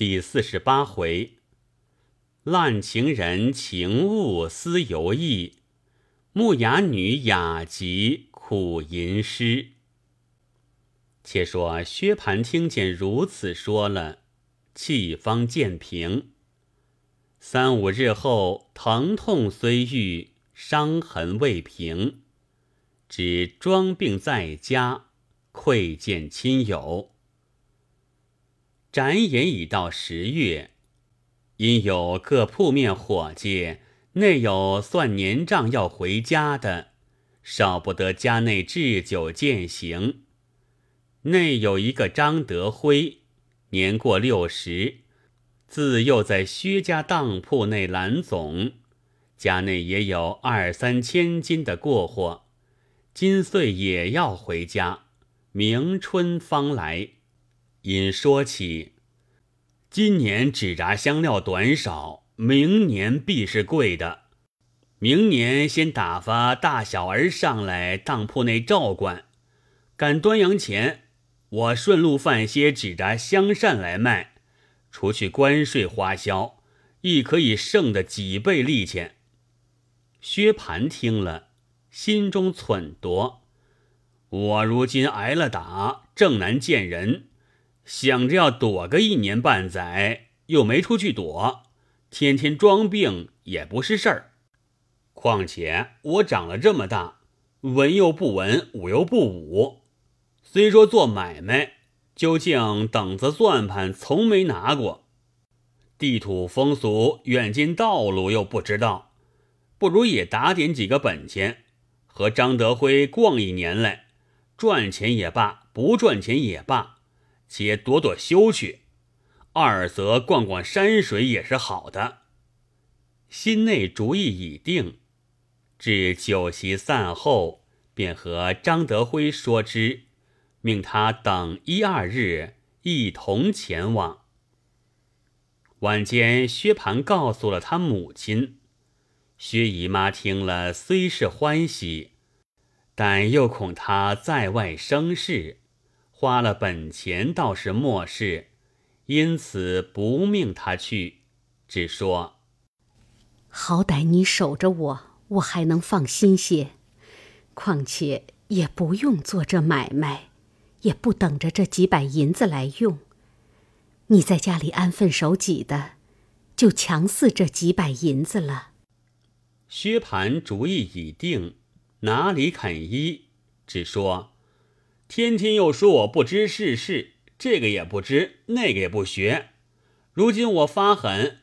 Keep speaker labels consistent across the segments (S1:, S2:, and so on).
S1: 第四十八回，滥情人情物思犹意，木雅女雅集苦吟诗。且说薛蟠听见如此说了，气方渐平。三五日后，疼痛虽愈，伤痕未平，只装病在家，窥见亲友。展眼已到十月，因有各铺面伙计内有算年账要回家的，少不得家内置酒饯行。内有一个张德辉，年过六十，自幼在薛家当铺内揽总，家内也有二三千金的过货，今岁也要回家，明春方来。因说起，今年纸扎香料短少，明年必是贵的。明年先打发大小儿上来当铺内照管，赶端阳前，我顺路贩些纸扎香扇来卖，除去关税花销，亦可以剩的几倍利钱。薛蟠听了，心中忖度：我如今挨了打，正难见人。想着要躲个一年半载，又没出去躲，天天装病也不是事儿。况且我长了这么大，文又不文，武又不武，虽说做买卖，究竟等子算盘从没拿过，地土风俗、远近道路又不知道，不如也打点几个本钱，和张德辉逛一年来，赚钱也罢，不赚钱也罢。且躲躲休去，二则逛逛山水也是好的。心内主意已定，至酒席散后，便和张德辉说之，命他等一二日一同前往。晚间，薛蟠告诉了他母亲，薛姨妈听了虽是欢喜，但又恐他在外生事。花了本钱倒是莫事，因此不命他去，只说：“
S2: 好歹你守着我，我还能放心些。况且也不用做这买卖，也不等着这几百银子来用。你在家里安分守己的，就强似这几百银子了。”
S1: 薛蟠主意已定，哪里肯依，只说。天天又说我不知世事，这个也不知，那个也不学。如今我发狠，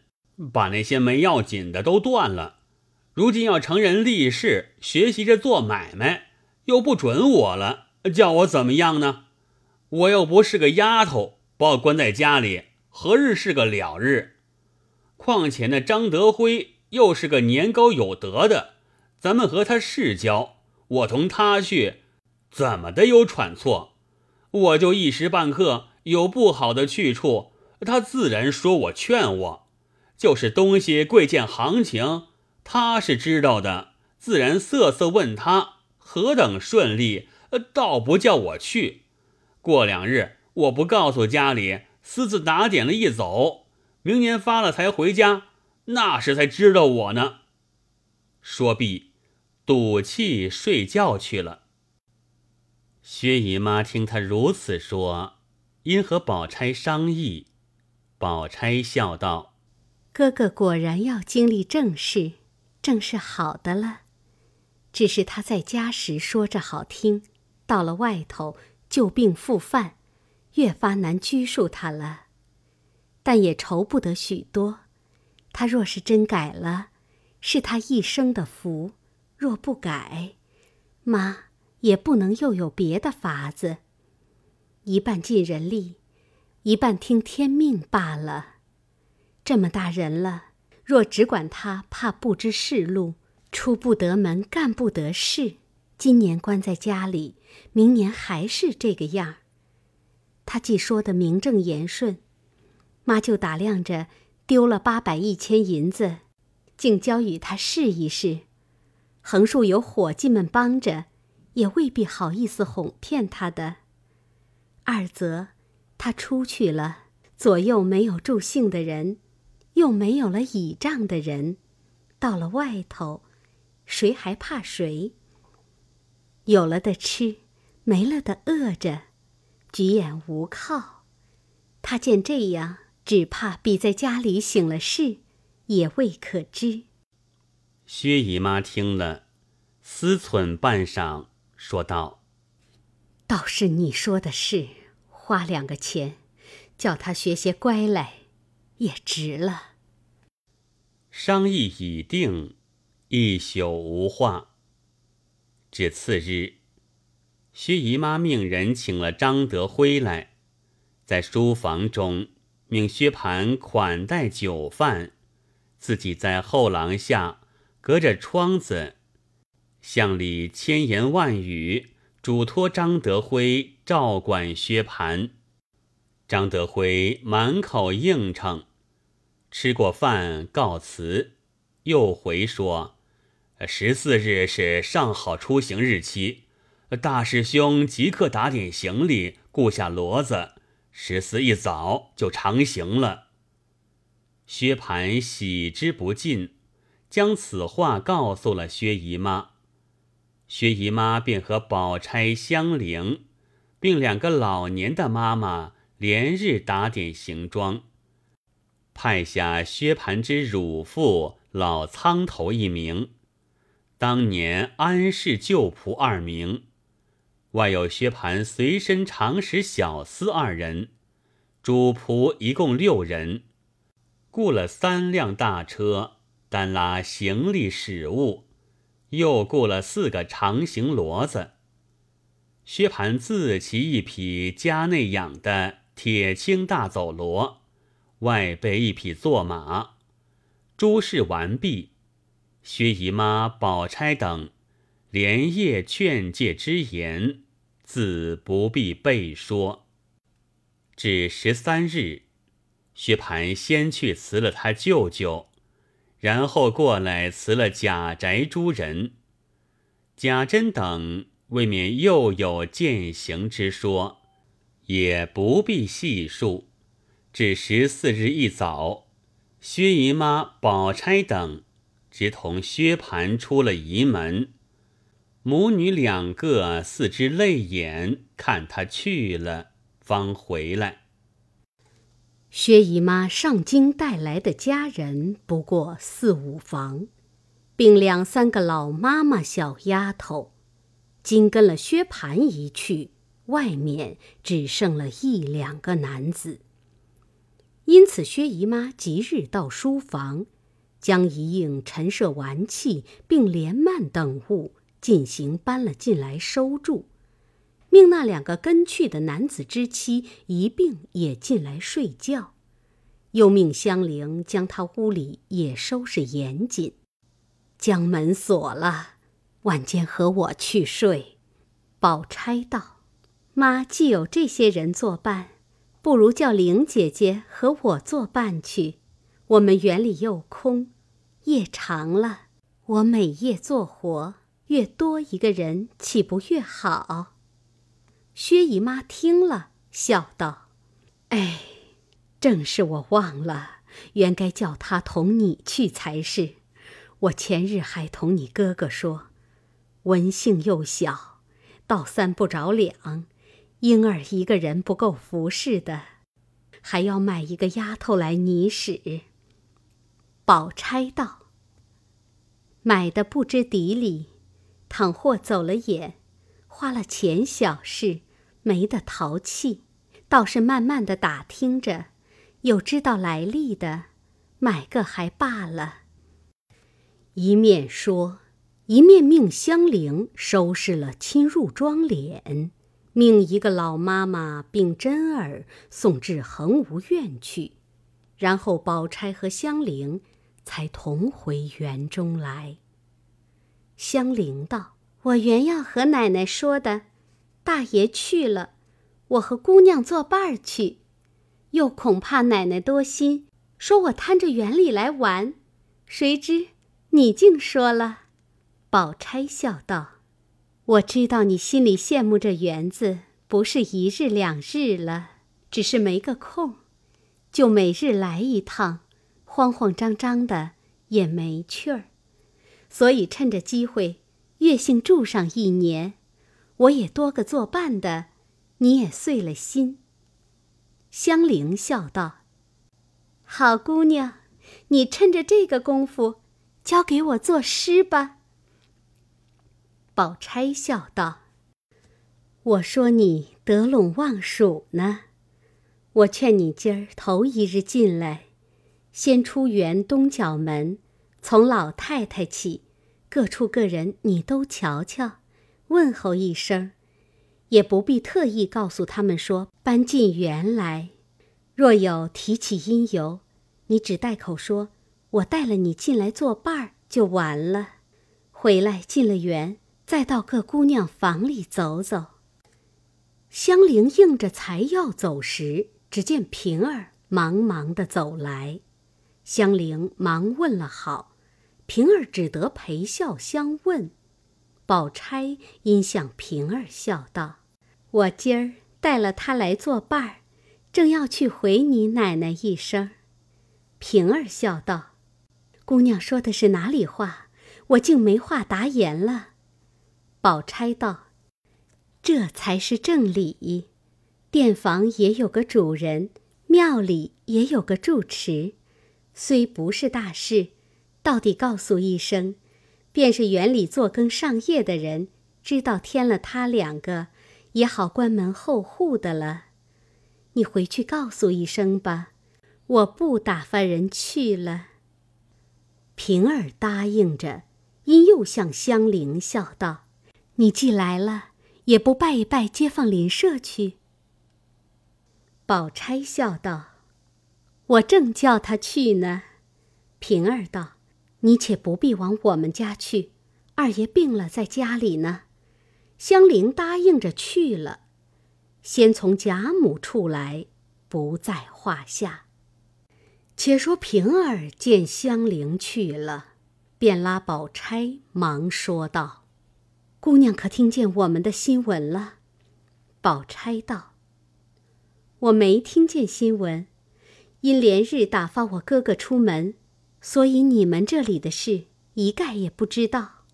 S1: 把那些没要紧的都断了。如今要成人立事，学习着做买卖，又不准我了，叫我怎么样呢？我又不是个丫头，把我关在家里，何日是个了日？况且那张德辉又是个年高有德的，咱们和他世交，我同他去。怎么的有喘错？我就一时半刻有不好的去处，他自然说我劝我，就是东西贵贱行情，他是知道的，自然瑟瑟问他何等顺利，倒不叫我去。过两日我不告诉家里，私自打点了一走，明年发了财回家，那时才知道我呢。说毕，赌气睡觉去了。薛姨妈听他如此说，因和宝钗商议。宝钗笑道：“
S2: 哥哥果然要经历正事，正是好的了。只是他在家时说着好听，到了外头旧病复犯，越发难拘束他了。但也愁不得许多。他若是真改了，是他一生的福；若不改，妈。”也不能又有别的法子，一半尽人力，一半听天命罢了。这么大人了，若只管他，怕不知世路，出不得门，干不得事。今年关在家里，明年还是这个样儿。他既说的名正言顺，妈就打量着丢了八百一千银子，竟交与他试一试。横竖有伙计们帮着。也未必好意思哄骗他的。二则，他出去了，左右没有助兴的人，又没有了倚仗的人，到了外头，谁还怕谁？有了的吃，没了的饿着，举眼无靠。他见这样，只怕比在家里醒了事，也未可知。
S1: 薛姨妈听了，思忖半晌，说道：“
S2: 倒是你说的是，花两个钱，叫他学些乖来，也值了。”
S1: 商议已定，一宿无话。至次日，薛姨妈命人请了张德辉来，在书房中命薛蟠款待酒饭，自己在后廊下。隔着窗子，向里千言万语，嘱托张德辉照管薛蟠。张德辉满口应承，吃过饭告辞，又回说：“十四日是上好出行日期，大师兄即刻打点行李，雇下骡子，十四一早就长行了。”薛蟠喜之不尽。将此话告诉了薛姨妈，薛姨妈便和宝钗、香菱，并两个老年的妈妈连日打点行装，派下薛蟠之乳父老苍头一名，当年安氏旧仆二名，外有薛蟠随身常使小厮二人，主仆一共六人，雇了三辆大车。单拉行李食物，又雇了四个长形骡子。薛蟠自骑一匹家内养的铁青大走骡，外备一匹坐马。诸事完毕，薛姨妈、宝钗等连夜劝诫之言，自不必备说。至十三日，薛蟠先去辞了他舅舅。然后过来辞了贾宅诸人，贾珍等未免又有践行之说，也不必细述。至十四日一早，薛姨妈、宝钗等直同薛蟠出了仪门，母女两个四只泪眼，看他去了，方回来。
S2: 薛姨妈上京带来的家人不过四五房，并两三个老妈妈、小丫头，今跟了薛蟠一去，外面只剩了一两个男子。因此，薛姨妈即日到书房，将一应陈设玩器并帘幔等物进行搬了进来收住，命那两个跟去的男子之妻一并也进来睡觉。又命香菱将他屋里也收拾严谨，将门锁了。晚间和我去睡。宝钗道：“妈既有这些人作伴，不如叫玲姐姐和我作伴去。我们园里又空，夜长了，我每夜做活，越多一个人，岂不越好？”薛姨妈听了，笑道：“哎。”正是我忘了，原该叫他同你去才是。我前日还同你哥哥说，文性又小，倒三不着两，婴儿一个人不够服侍的，还要买一个丫头来你使。宝钗道：“买的不知底里，倘或走了眼，花了钱小事，没得淘气，倒是慢慢的打听着。”有知道来历的，买个还罢了。一面说，一面命香菱收拾了亲入妆奁，命一个老妈妈并真儿送至恒芜院去，然后宝钗和香菱才同回园中来。香菱道：“我原要和奶奶说的，大爷去了，我和姑娘作伴儿去。”又恐怕奶奶多心，说我贪着园里来玩，谁知你竟说了。宝钗笑道：“我知道你心里羡慕这园子，不是一日两日了，只是没个空。就每日来一趟，慌慌张张的也没趣儿。所以趁着机会，月姓住上一年，我也多个作伴的，你也碎了心。香菱笑道：“好姑娘，你趁着这个功夫，教给我作诗吧。”宝钗笑道：“我说你得陇望蜀呢。”我劝你今儿头一日进来，先出园东角门，从老太太起，各处个人你都瞧瞧，问候一声，也不必特意告诉他们说搬进园来。若有提起因由，你只带口说，我带了你进来作伴儿就完了。回来进了园，再到各姑娘房里走走。香菱应着才要走时。只见平儿忙忙的走来，香菱忙问了好，平儿只得陪笑相问。宝钗因向平儿笑道：“我今儿带了他来作伴儿，正要去回你奶奶一声。”平儿笑道：“姑娘说的是哪里话？我竟没话答言了。”宝钗道：“这才是正理。”店房也有个主人，庙里也有个住持，虽不是大事，到底告诉一声，便是园里做更上夜的人知道添了他两个，也好关门候户的了。你回去告诉一声吧，我不打发人去了。平儿答应着，因又向香菱笑道：“你既来了，也不拜一拜街坊邻舍去。”宝钗笑道：“我正叫他去呢。”平儿道：“你且不必往我们家去，二爷病了，在家里呢。”香菱答应着去了。先从贾母处来，不在话下。且说平儿见香菱去了，便拉宝钗忙说道：“姑娘可听见我们的新闻了？”宝钗道。我没听见新闻，因连日打发我哥哥出门，所以你们这里的事一概也不知道。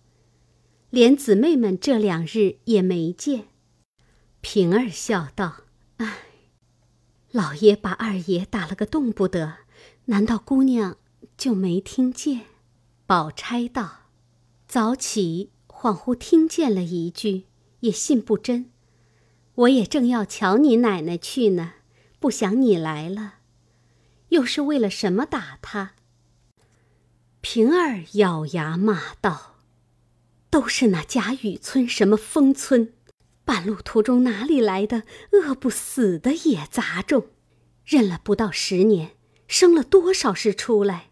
S2: 连姊妹们这两日也没见。平儿笑道：“唉，老爷把二爷打了个动不得，难道姑娘就没听见？”宝钗道：“早起恍惚听见了一句，也信不真。”我也正要瞧你奶奶去呢，不想你来了，又是为了什么打他？平儿咬牙骂道：“都是那贾雨村什么风村，半路途中哪里来的饿不死的野杂种？认了不到十年，生了多少事出来？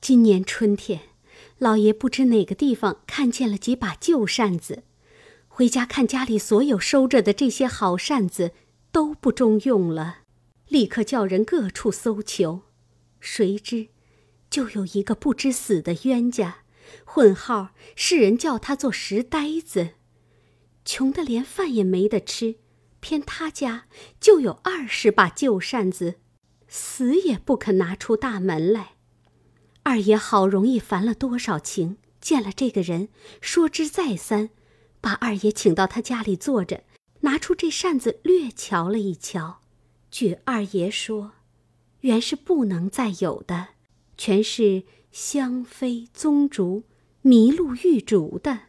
S2: 今年春天，老爷不知哪个地方看见了几把旧扇子。”回家看家里所有收着的这些好扇子都不中用了，立刻叫人各处搜求，谁知就有一个不知死的冤家，混号世人叫他做石呆子，穷得连饭也没得吃，偏他家就有二十把旧扇子，死也不肯拿出大门来。二爷好容易烦了多少情，见了这个人，说之再三。把二爷请到他家里坐着，拿出这扇子略瞧了一瞧，据二爷说，原是不能再有的，全是香妃宗竹、麋鹿玉竹的，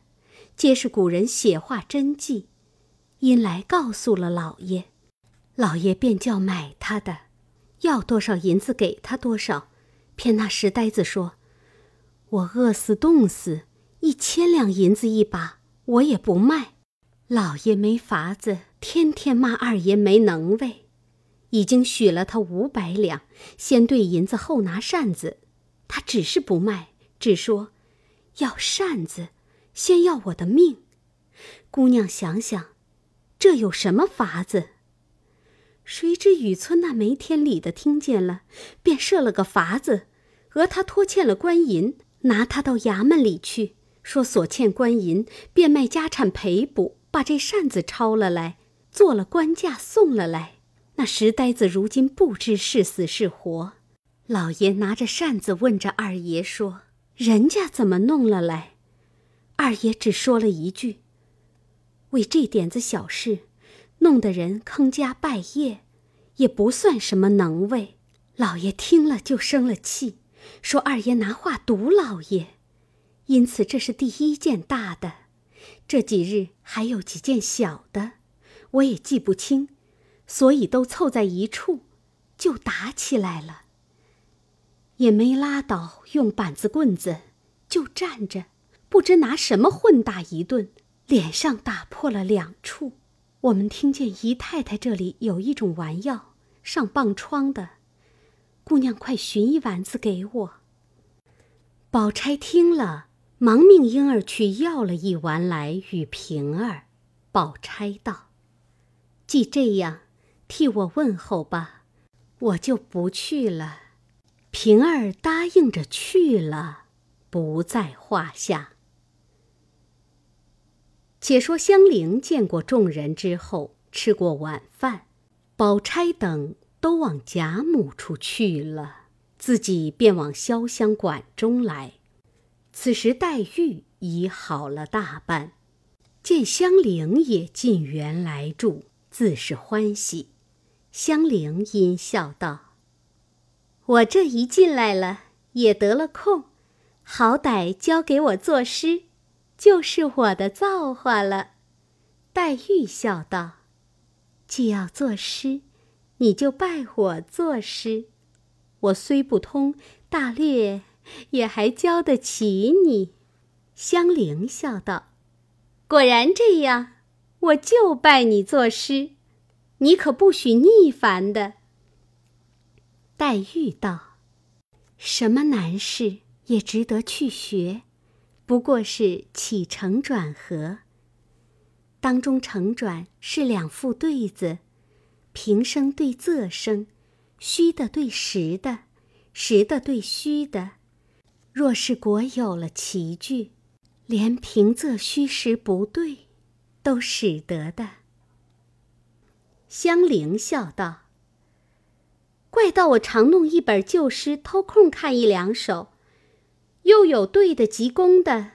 S2: 皆是古人写画真迹。因来告诉了老爷，老爷便叫买他的，要多少银子给他多少。偏那石呆子说：“我饿死冻死，一千两银子一把。”我也不卖，老爷没法子，天天骂二爷没能为，已经许了他五百两，先兑银子后拿扇子，他只是不卖，只说要扇子，先要我的命。姑娘想想，这有什么法子？谁知雨村那没天理的听见了，便设了个法子，讹他拖欠了官银，拿他到衙门里去。说所欠官银，变卖家产赔补，把这扇子抄了来，做了官价送了来。那石呆子如今不知是死是活。老爷拿着扇子问着二爷说：“人家怎么弄了来？”二爷只说了一句：“为这点子小事，弄得人坑家败业，也不算什么能为。”老爷听了就生了气，说：“二爷拿话堵老爷。”因此这是第一件大的。这几日还有几件小的，我也记不清，所以都凑在一处，就打起来了。也没拉倒，用板子棍子就站着，不知拿什么混打一顿，脸上打破了两处。我们听见姨太太这里有一种丸药，上棒疮的，姑娘快寻一丸子给我。宝钗听了。忙命莺儿去要了一丸来与平儿。宝钗道：“既这样，替我问候吧，我就不去了。”平儿答应着去了，不在话下。且说香菱见过众人之后，吃过晚饭，宝钗等都往贾母处去了，自己便往潇湘馆中来。此时黛玉已好了大半，见香菱也进园来住，自是欢喜。香菱因笑道：“我这一进来了，也得了空，好歹交给我作诗，就是我的造化了。”黛玉笑道：“既要作诗，你就拜我作诗。我虽不通，大略。”也还教得起你，香菱笑道：“果然这样，我就拜你作诗，你可不许逆反的。”黛玉道：“什么难事也值得去学，不过是起承转合。当中承转是两副对子，平声对仄声，虚的对实的，实的对虚的。”若是果有了奇句，连平仄虚实不对，都使得的。香菱笑道：“怪到我常弄一本旧诗，偷空看一两首，又有对的极工的，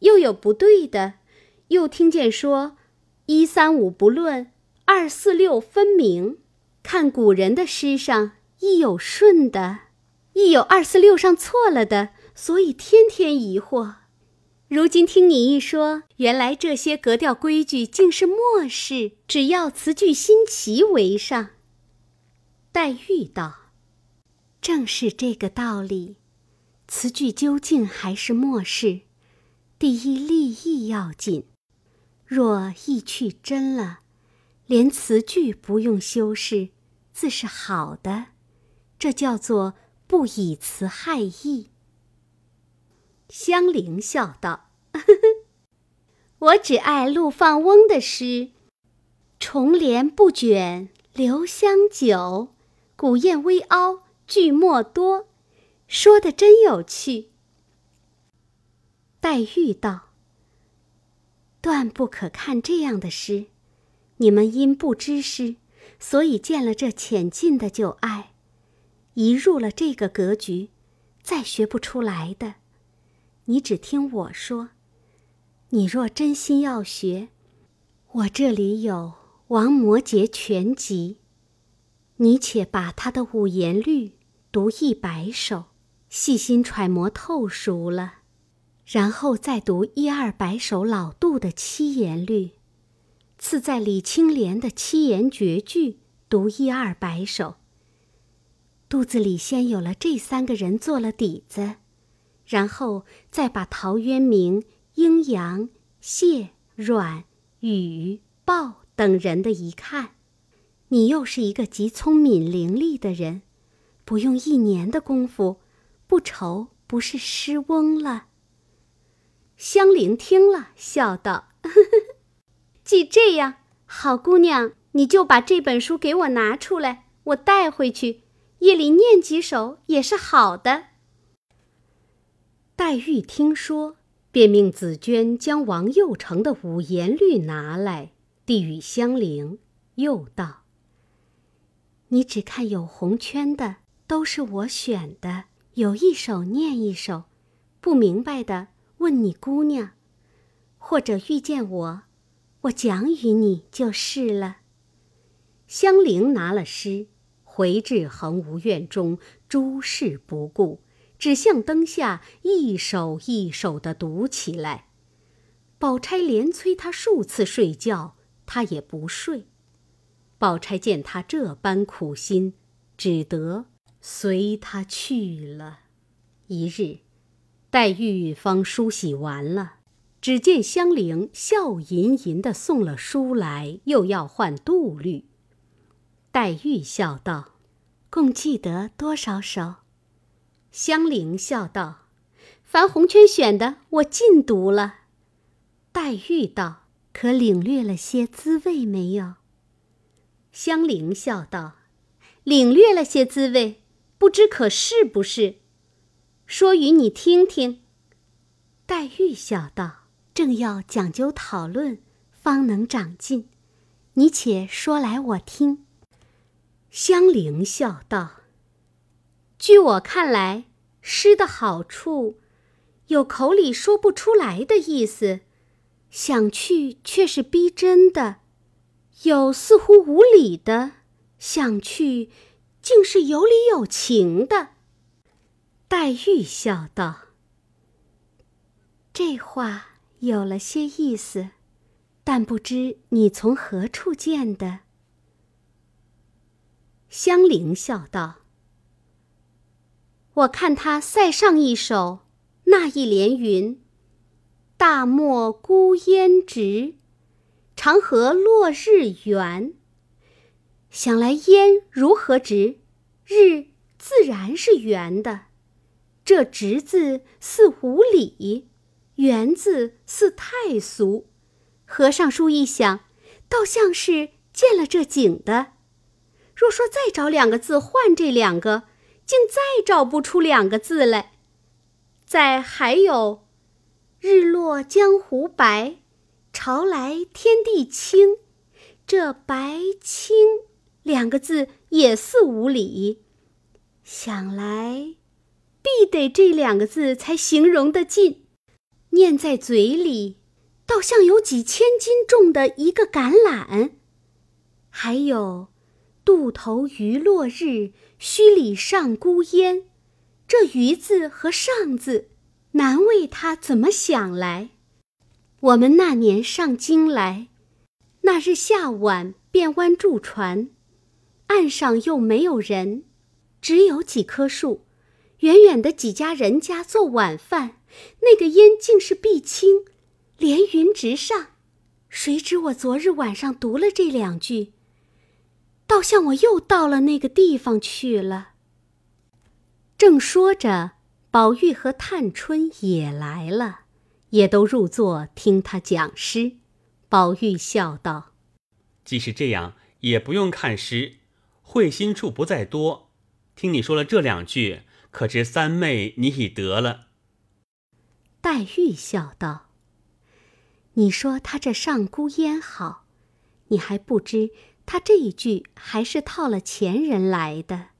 S2: 又有不对的，又听见说一三五不论，二四六分明。看古人的诗上，亦有顺的，亦有二四六上错了的。”所以天天疑惑，如今听你一说，原来这些格调规矩竟是末世，只要词句新奇为上。黛玉道：“正是这个道理，词句究竟还是末世，第一立意要紧。若意趣真了，连词句不用修饰，自是好的。这叫做不以词害意。”香菱笑道：“ 我只爱陆放翁的诗，‘重帘不卷留香久，古砚微凹句墨多’，说的真有趣。”黛玉道：“断不可看这样的诗。你们因不知诗，所以见了这浅近的就爱，一入了这个格局，再学不出来的。”你只听我说，你若真心要学，我这里有《王摩诘全集》，你且把他的五言律读一百首，细心揣摩透熟了，然后再读一二百首老杜的七言律，次在李青莲的七言绝句读一二百首。肚子里先有了这三个人做了底子。然后再把陶渊明、阴阳、谢、阮、宇、鲍等人的一看，你又是一个极聪明伶俐的人，不用一年的功夫，不愁不是诗翁了。香菱听了，笑道：“ 既这样，好姑娘，你就把这本书给我拿出来，我带回去，夜里念几首也是好的。”黛玉听说，便命紫鹃将王佑成的五言律拿来，递与香菱，又道：“你只看有红圈的，都是我选的，有一首念一首，不明白的问你姑娘，或者遇见我，我讲与你就是了。”香菱拿了诗，回至恒芜院中，诸事不顾，只向灯下一首一首的读起来。宝钗连催他数次睡觉，他也不睡。宝钗见他这般苦心，只得随他去了。一日，黛玉方梳洗完了，只见香菱笑吟吟的送了书来，又要换杜律。黛玉笑道：“共记得多少首？”香菱笑道：“凡红圈选的，我尽读了。”黛玉道：“可领略了些滋味没有？”香菱笑道：“领略了些滋味，不知可是不是？说与你听听。”黛玉笑道：“正要讲究讨论，方能长进。你且说来，我听。”香菱笑道：“据我看来，诗的好处，有口里说不出来的意思，想去却是逼真的；有似乎无理的，想去竟是有理有情的。”黛玉笑道：“这话有了些意思，但不知你从何处见的。”香菱笑道：“我看他塞上一首，那一联云：‘大漠孤烟直，长河落日圆。’想来烟如何直，日自然是圆的。这直字似无理，圆字似太俗。和尚书一想，倒像是见了这景的。”若说再找两个字换这两个，竟再找不出两个字来。再还有“日落江湖白，潮来天地清”，这“白清”两个字也似无理。想来，必得这两个字才形容得尽。念在嘴里，倒像有几千斤重的一个橄榄。还有。渡头余落日，墟里上孤烟。这“余”字和“上”字，难为他怎么想来。我们那年上京来，那日下晚便湾住船，岸上又没有人，只有几棵树。远远的几家人家做晚饭，那个烟竟是碧青，连云直上。谁知我昨日晚上读了这两句。倒像我又到了那个地方去了。正说着，宝玉和探春也来了，也都入座听他讲诗。宝玉笑道：“
S1: 即使这样，也不用看诗，会心处不在多。听你说了这两句，可知三妹你已得了。”
S2: 黛玉笑道：“你说他这上孤烟好，你还不知。”他这一句还是套了前人来的，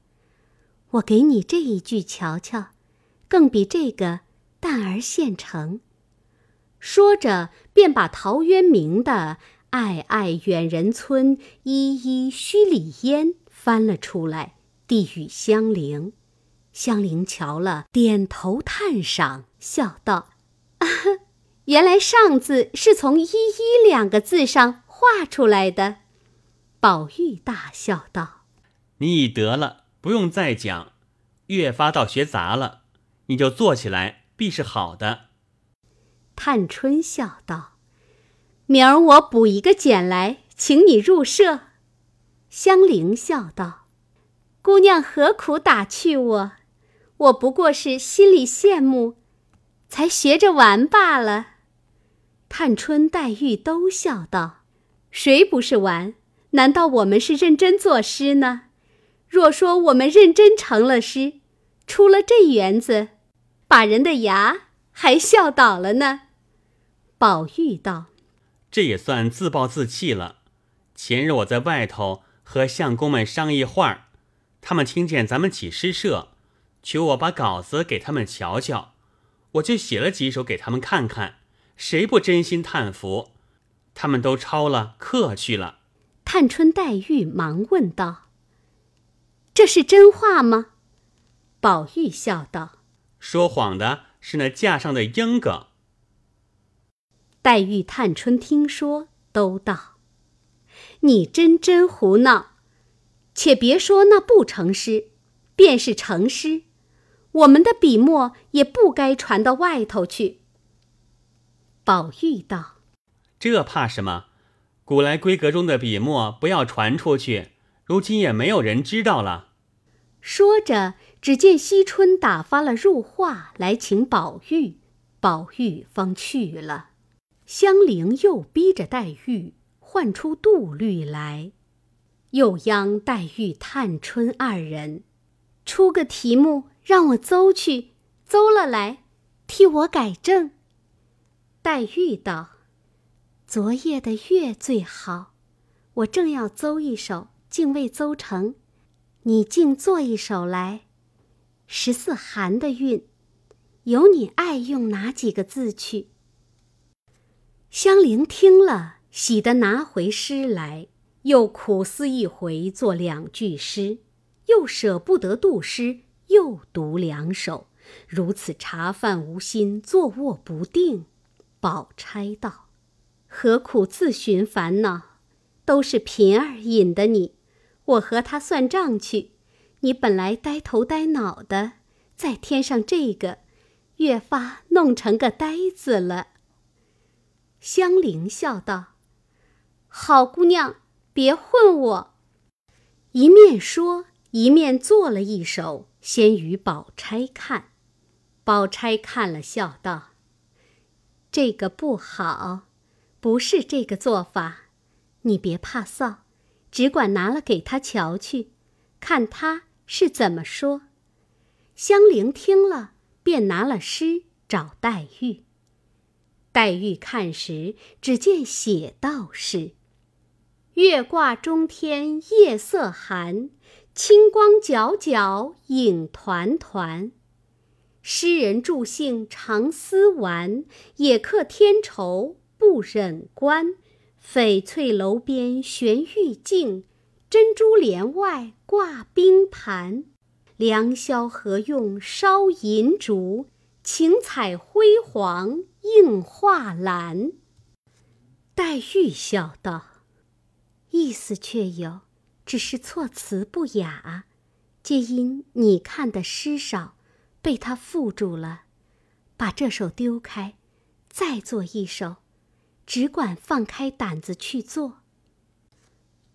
S2: 我给你这一句瞧瞧，更比这个淡而现成。说着，便把陶渊明的“暧暧远人村，依依墟里烟”翻了出来，递与香菱。香菱瞧了，点头叹赏，笑道：“啊原来‘上’字是从‘依依’两个字上画出来的。”宝玉大笑道：“
S1: 你已得了，不用再讲。越发倒学杂了，你就坐起来，必是好的。”
S2: 探春笑道：“明儿我补一个简来，请你入社。”香菱笑道：“姑娘何苦打趣我？我不过是心里羡慕，才学着玩罢了。”探春、黛玉都笑道：“谁不是玩？”难道我们是认真作诗呢？若说我们认真成了诗，出了这园子，把人的牙还笑倒了呢。宝玉道：“
S1: 这也算自暴自弃了。前日我在外头和相公们商议话儿。他们听见咱们起诗社，求我把稿子给他们瞧瞧，我就写了几首给他们看看。谁不真心叹服？他们都抄了课去了。
S2: 探春、黛玉忙问道：“这是真话吗？”宝玉笑道：“
S1: 说谎的是那架上的英格。”
S2: 黛玉、探春听说，都道：“你真真胡闹！且别说那不成诗，便是成诗，我们的笔墨也不该传到外头去。”宝玉道：“
S1: 这怕什么？古来闺阁中的笔墨不要传出去，如今也没有人知道了。”
S2: 说着，只见惜春打发了入画来请宝玉，宝玉方去了。香菱又逼着黛玉唤出杜律来，又央黛玉、探春二人出个题目，让我邹去，邹了来，替我改正。黛玉道：“昨夜的月最好，我正要奏一首，竟未奏成，你竟作一首来。十四寒的韵，由你爱用哪几个字去？”香菱听了，喜得拿回诗来，又苦思一回，作两句诗，又舍不得杜诗，又读两首，如此茶饭无心，坐卧不定。宝钗道：“何苦自寻烦恼？都是平儿引的你，我和他算账去。你本来呆头呆脑的，再添上这个，越发弄成个呆子了。”香菱笑道：“好姑娘，别混我。”一面说，一面做了一首，先与宝钗看。宝钗看了，笑道：“这个不好，不是这个做法。你别怕臊，只管拿了给他瞧去，看他是怎么说。”香菱听了，便拿了诗找黛玉。黛玉看时，只见写道是：“月挂中天夜色寒，清光皎皎影团团。诗人助兴常思玩，也客添愁不忍观。翡翠楼边悬玉镜，珍珠帘外挂冰盘。良宵何用烧银烛？晴彩辉煌。”映画栏。黛玉笑道：“意思却有，只是措辞不雅，皆因你看的诗少，被他缚住了。把这首丢开，再做一首，只管放开胆子去做。”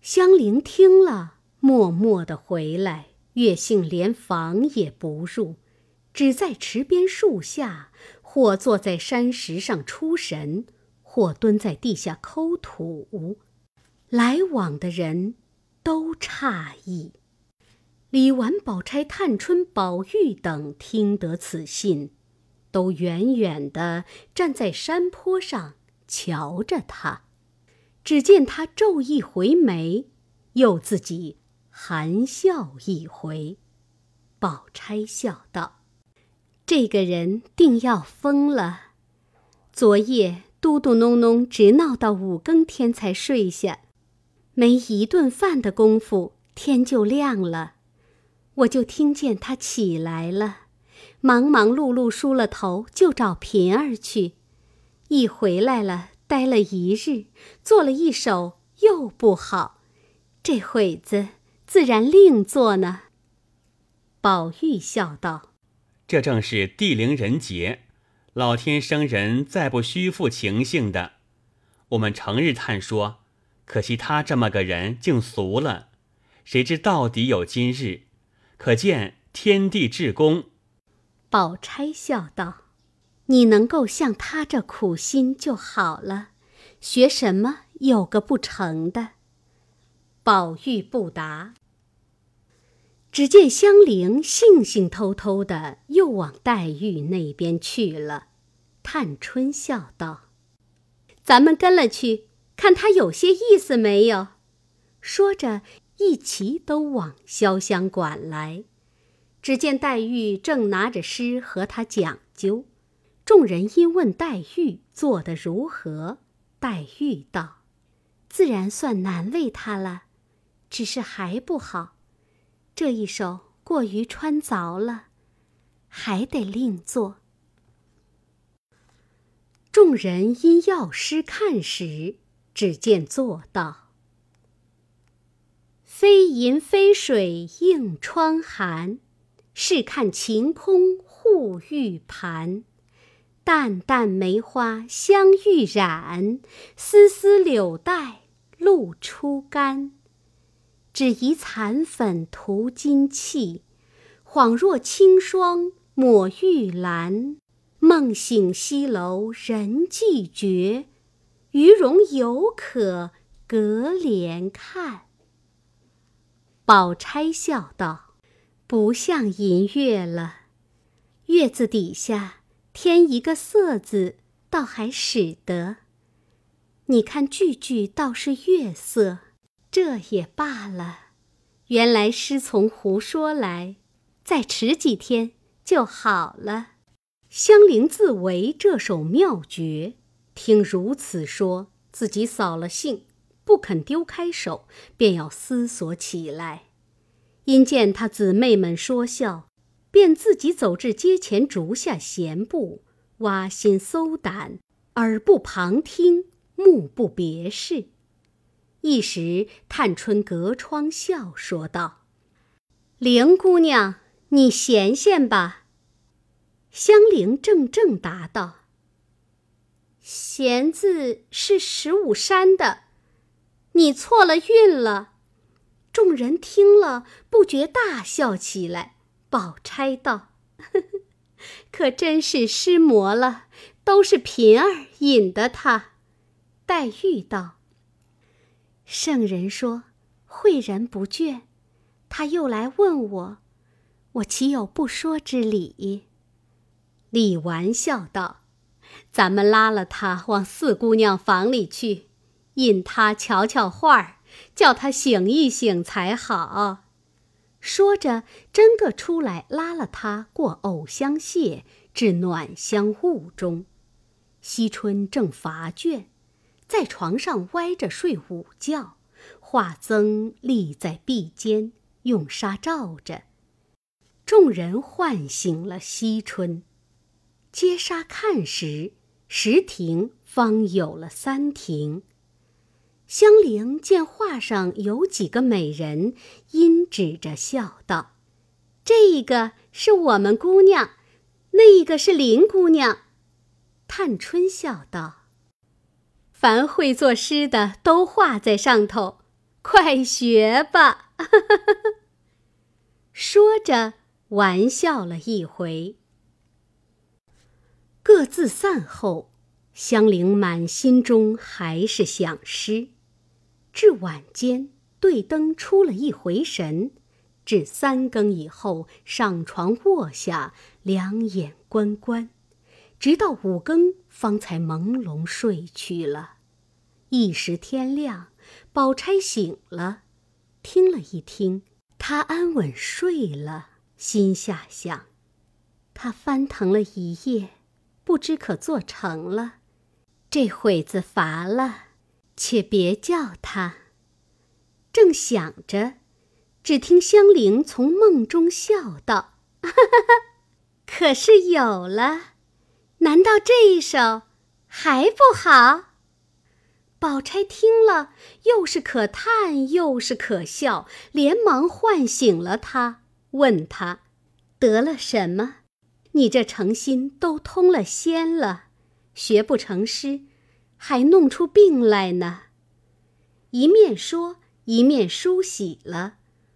S2: 香菱听了，默默的回来，月性连房也不入，只在池边树下。或坐在山石上出神，或蹲在地下抠土，来往的人都诧异。李纨、宝钗、探春、宝玉等听得此信，都远远的站在山坡上瞧着他。只见他皱一回眉，又自己含笑一回。宝钗笑道。这个人定要疯了。昨夜嘟嘟哝哝，直闹到五更天才睡下，没一顿饭的功夫，天就亮了。我就听见他起来了，忙忙碌碌梳了头，就找平儿去。一回来了，待了一日，做了一首又不好，这会子自然另做呢。宝玉笑道。
S1: 这正是地灵人杰，老天生人再不虚负情性的。我们成日叹说，可惜他这么个人竟俗了。谁知到底有今日，可见天地至公。
S2: 宝钗笑道：“你能够像他这苦心就好了，学什么有个不成的？”宝玉不答。只见香菱兴兴偷偷的又往黛玉那边去了。探春笑道：“咱们跟了去，看他有些意思没有。”说着，一齐都往潇湘馆来。只见黛玉正拿着诗和他讲究，众人因问黛玉做得如何，黛玉道：“自然算难为他了，只是还不好。这一首过于穿凿了，还得另做。”众人因药师看时，只见作道：“飞银飞水映窗寒，试看晴空护玉盘。淡淡梅花香欲染，丝丝柳带露初干。只疑残粉涂金砌，恍若清霜抹玉兰。”梦醒西楼人寂绝，余容犹可隔帘看。宝钗笑道：“不像银月了，月字底下添一个色字，倒还使得。你看句句倒是月色，这也罢了。原来诗从胡说来，再迟几天就好了。”香菱自为这首妙绝，听如此说，自己扫了兴，不肯丢开手，便要思索起来。因见他姊妹们说笑，便自己走至阶前竹下闲步，挖心搜胆，耳不旁听，目不别视。一时，探春隔窗笑说道：“玲姑娘，你闲闲吧。”香菱怔怔答道：“闲字是十五山的，你错了韵了。”众人听了，不觉大笑起来。宝钗道：“呵呵，可真是失魔了，都是平儿引的他。”黛玉道：“圣人说诲人不倦，他又来问我，我岂有不说之理？”李纨笑道：“咱们拉了他往四姑娘房里去，引他瞧瞧画儿，叫他醒一醒才好。”说着，真个出来拉了他过藕香榭，至暖香坞中。惜春正乏倦，在床上歪着睡午觉，画僧立在壁间，用纱罩着。众人唤醒了惜春。揭纱看时，十亭方有了三亭。香菱见画上有几个美人，因指着笑道：“这个是我们姑娘，那个是林姑娘。”探春笑道：“凡会作诗的都画在上头，快学吧。”说着，玩笑了一回。各自散后，香菱满心中还是想诗。至晚间，对灯出了一回神，至三更以后上床卧下，两眼关关，直到五更方才朦胧睡去了。一时天亮，宝钗醒了，听了一听，她安稳睡了，心下想：她翻腾了一夜。不知可做成了，这会子乏了，且别叫他。正想着，只听香菱从梦中笑道：“哈哈哈，可是有了？难道这一首还不好？”宝钗听了，又是可叹又是可笑，连忙唤醒了他，问他得了什么。你这诚心都通了仙了，学不成诗，还弄出病来呢。一面说，一面梳洗了，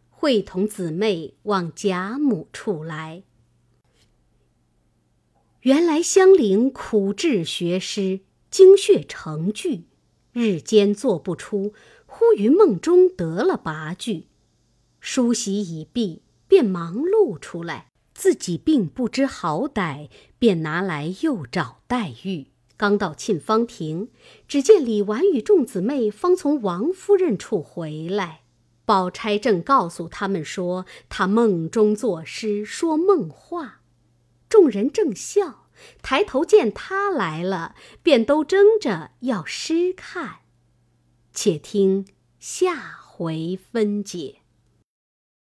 S2: 会同姊妹往贾母处来。原来香菱苦志学诗，精血成句，日间做不出，忽于梦中得了八句，梳洗已毕，便忙碌出来。自己并不知好歹，便拿来又找黛玉。刚到沁芳亭，只见李纨与众姊妹方从王夫人处回来。宝钗正告诉他们说她梦中作诗，说梦话，众人正笑，抬头见他来了，便都争着要诗看。且听下回分解。